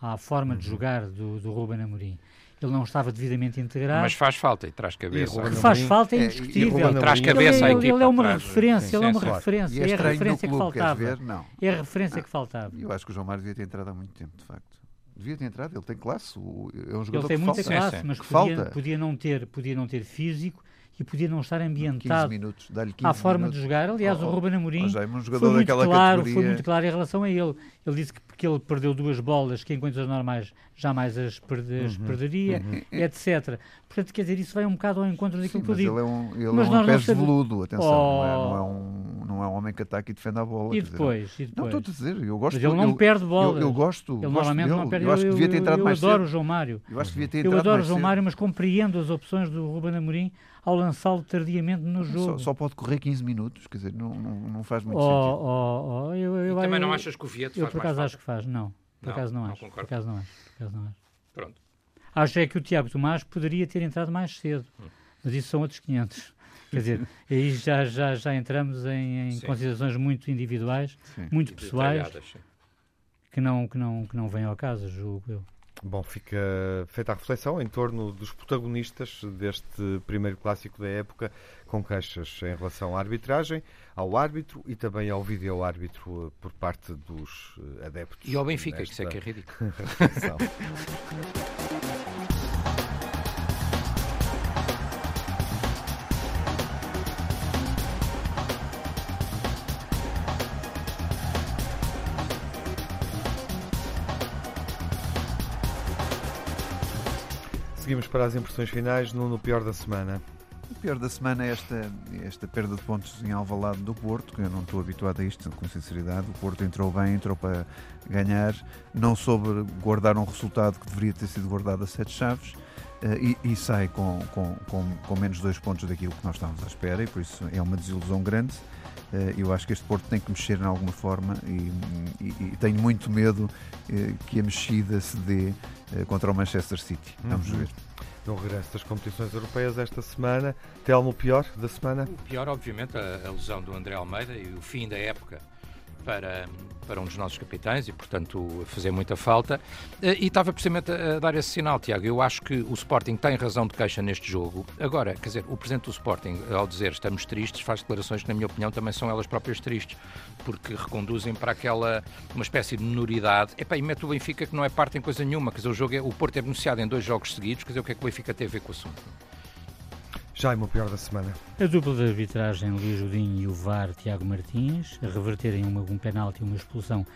à forma uhum. de jogar do, do Ruben Amorim. Ele não estava devidamente integrado. Mas faz falta e traz cabeça. E faz falta, é, é indiscutível. É, traz cabeça ele, ele, ele é uma referência, ele é uma referência. É, é a referência que faltava. Ver, não. É a referência ah, que faltava. Eu acho que o João Mário devia ter entrado há muito tempo, de facto. Devia ter entrado, ele tem classe. É um jogador ele tem muita falta. classe, mas podia, podia, não ter, podia não ter físico e podia não estar ambientado minutos, à forma minutos. de jogar. Aliás, oh, o Ruben Amorim oh, um foi, muito claro, categoria... foi muito claro em relação a ele. Ele disse que porque ele perdeu duas bolas que em condições normais jamais as, perde, as uhum, perderia, uhum. etc. Portanto, quer dizer, isso vai um bocado ao encontro daquilo Sim, que eu digo. Ele é um, ele mas é um pés veludo, atenção, oh... não, é, não, é, um, não é um homem que ataca e defende a bola. E depois? Dizer, e depois? Não, estou a dizer, eu gosto Mas ele não eu, perde bolas. Eu, eu gosto, ele gosto dele. não perde. Eu acho que devia ter entrado eu, mais adoro cedo. o João Mário. Eu acho que devia ter entrado Eu adoro o João Mário, mas compreendo as opções do Ruben Amorim ao lançá-lo tardiamente no jogo. Só, só, pode correr 15 minutos, quer dizer, não, não, não faz muito oh, sentido. Oh, oh, eu, eu, também não achas que o Vieto eu, faz Eu por acaso acho que faz, não. Por não, acaso não, não acho. Por acaso não acho. Por acaso não acho. Pronto. Acho é que o Tiago Tomás poderia ter entrado mais cedo, hum. mas isso são outros 500. Quer dizer, aí já, já, já entramos em, em considerações muito individuais, sim. muito pessoais, que não, que, não, que não vêm ao caso, julgo eu. Bom, fica feita a reflexão em torno dos protagonistas deste primeiro clássico da época, com queixas em relação à arbitragem, ao árbitro e também ao vídeo-árbitro eh, por parte dos eh, adeptos. E ao Benfica, que isso é que é ridículo. Seguimos para as impressões finais no, no pior da semana. O pior da semana é esta, esta perda de pontos em Alvalade do Porto, que eu não estou habituado a isto, com sinceridade. O Porto entrou bem, entrou para ganhar, não soube guardar um resultado que deveria ter sido guardado a sete chaves. Uh, e, e, sai com, com, com, com, menos dois pontos daquilo que nós estávamos à espera, e por isso é uma desilusão grande. Uh, eu acho que este Porto tem que mexer de alguma forma e, e, e tenho muito medo uh, que a mexida se dê contra o Manchester City. Vamos uhum. ver. No regresso das competições europeias esta semana, Telmo, o pior da semana? O pior, obviamente, a, a lesão do André Almeida e o fim da época para, para um dos nossos capitães e, portanto, fazer muita falta. Eh, e estava precisamente a dar esse sinal, Tiago. Eu acho que o Sporting tem razão de queixa neste jogo. Agora, quer dizer, o presidente do Sporting, ao dizer estamos tristes, faz declarações que, na minha opinião, também são elas próprias tristes, porque reconduzem para aquela, uma espécie de minoridade. Epá, e mete o Benfica que não é parte em coisa nenhuma. Quer dizer, o, jogo é, o Porto é beneficiado em dois jogos seguidos. Quer dizer, o que é que o Benfica tem a ver com o assunto? Jaime, o pior da semana. A dupla de arbitragem Luís Judinho e o VAR Tiago Martins, a reverterem uma, um penalti e uma expulsão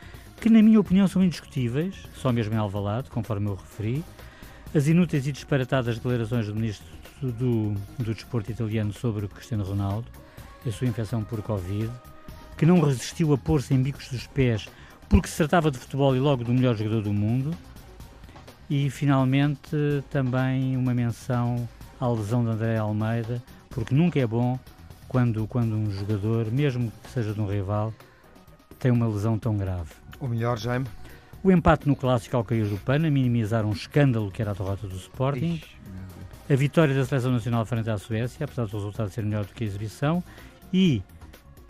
que, na minha opinião, são indiscutíveis, só mesmo em Alvalade, conforme eu referi. As inúteis e disparatadas declarações do ministro do, do Desporto italiano sobre Cristiano Ronaldo, a sua infecção por Covid, que não resistiu a pôr-se em bicos dos pés porque se tratava de futebol e logo do melhor jogador do mundo. E, finalmente, também uma menção à lesão de André Almeida, porque nunca é bom quando, quando um jogador, mesmo que seja de um rival, tem uma lesão tão grave. O melhor, Jaime? O empate no clássico ao cair do pano, a minimizar um escândalo que era a derrota do Sporting. Ixi, a vitória da Seleção Nacional frente à Suécia, apesar do resultado ser melhor do que a exibição. E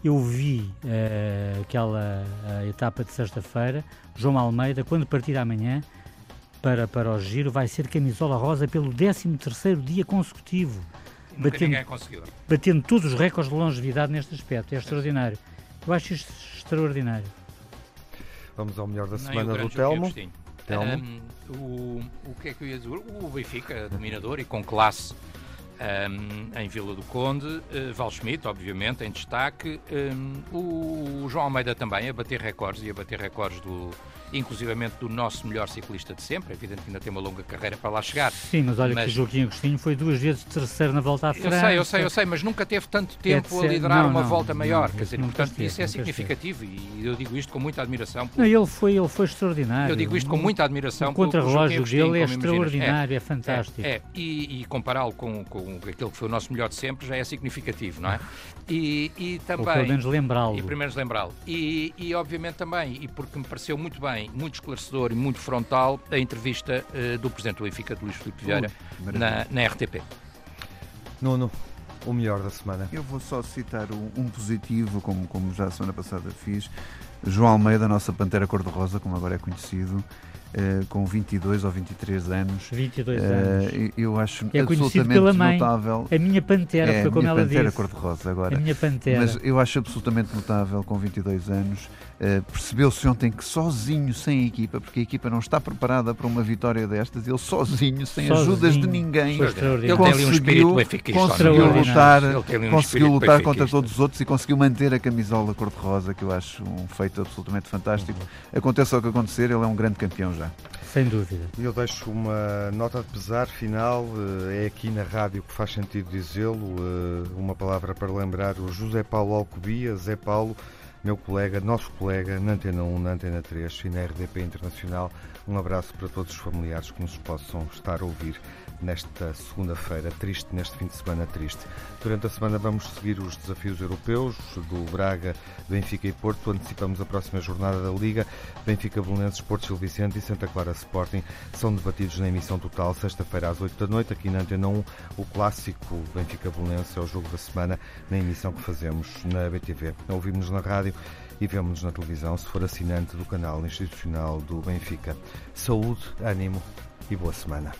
eu vi uh, aquela uh, etapa de sexta-feira, João Almeida, quando partir amanhã, para, para o giro vai ser camisola rosa pelo 13º dia consecutivo. Nunca batendo, ninguém conseguiu. Batendo todos os recordes de longevidade neste aspecto. É extraordinário. Eu acho isto extraordinário. Vamos ao melhor da semana do Telmo. Telmo. Um, o, o que é que eu ia dizer? O Benfica, dominador e com classe um, em Vila do Conde, uh, Val Schmidt, obviamente, em destaque, um, o João Almeida também a bater recordes e a bater recordes do, inclusivamente do nosso melhor ciclista de sempre. É evidente que ainda tem uma longa carreira para lá chegar. Sim, mas olha mas... que o Joaquim Agostinho foi duas vezes terceiro na volta à França. Eu sei, eu sei, eu sei, mas nunca teve tanto tempo é a liderar não, uma não, volta maior. Não, Quer dizer, portanto, esteve, isso é significativo e eu digo isto com muita admiração. Não, ele foi, ele foi extraordinário. Eu digo isto com muita admiração. O contra-relógio dele é extraordinário, é, é fantástico. É, é. e, e compará-lo com, com aquele que foi o nosso melhor de sempre já é significativo, não é? E, e também... Ou pelo menos lembrá-lo. E pelo menos lembrá-lo. E, e obviamente também, e porque me pareceu muito bem, muito esclarecedor e muito frontal a entrevista uh, do Presidente do Benfica, de Luís Filipe Vieira, uh, na, na RTP. Nuno, o melhor da semana. Eu vou só citar um, um, positivo, como, como já a semana passada fiz. João Almeida, nossa Pantera Cor-de-Rosa, como agora é conhecido, Uh, com 22 ou 23 anos. 22 uh, anos. Eu acho é absolutamente pela mãe, notável. A minha pantera, é, foi como ela pantera cor-de-rosa agora. A minha pantera. Mas eu acho absolutamente notável, com 22 anos, Uh, Percebeu-se ontem que sozinho, sem a equipa, porque a equipa não está preparada para uma vitória destas, ele sozinho, sem sozinho, ajudas de ninguém, ele conseguiu, um conseguiu lutar, um conseguiu lutar contra todos os outros e conseguiu manter a camisola cor-de-rosa, que eu acho um feito absolutamente fantástico. Uhum. Aconteça o que acontecer, ele é um grande campeão já. Sem dúvida. E eu deixo uma nota de pesar final, eh, é aqui na rádio que faz sentido dizê-lo, eh, uma palavra para lembrar o José Paulo Alcobia, Zé Paulo, meu colega, nosso colega, na Antena 1, na Antena 3 e na RDP Internacional. Um abraço para todos os familiares que nos possam estar a ouvir nesta segunda-feira triste, neste fim de semana triste. Durante a semana vamos seguir os desafios europeus do Braga, Benfica e Porto. Antecipamos a próxima jornada da Liga. Benfica, Belenenses, Porto Gil Vicente e Santa Clara Sporting são debatidos na emissão total sexta-feira às 8 da noite. Aqui na Antena 1, o clássico Benfica Belenenses é o jogo da semana na emissão que fazemos na BTV. Ouvimos na rádio e vemos-nos na televisão se for assinante do canal institucional do Benfica. Saúde, ânimo e boa semana.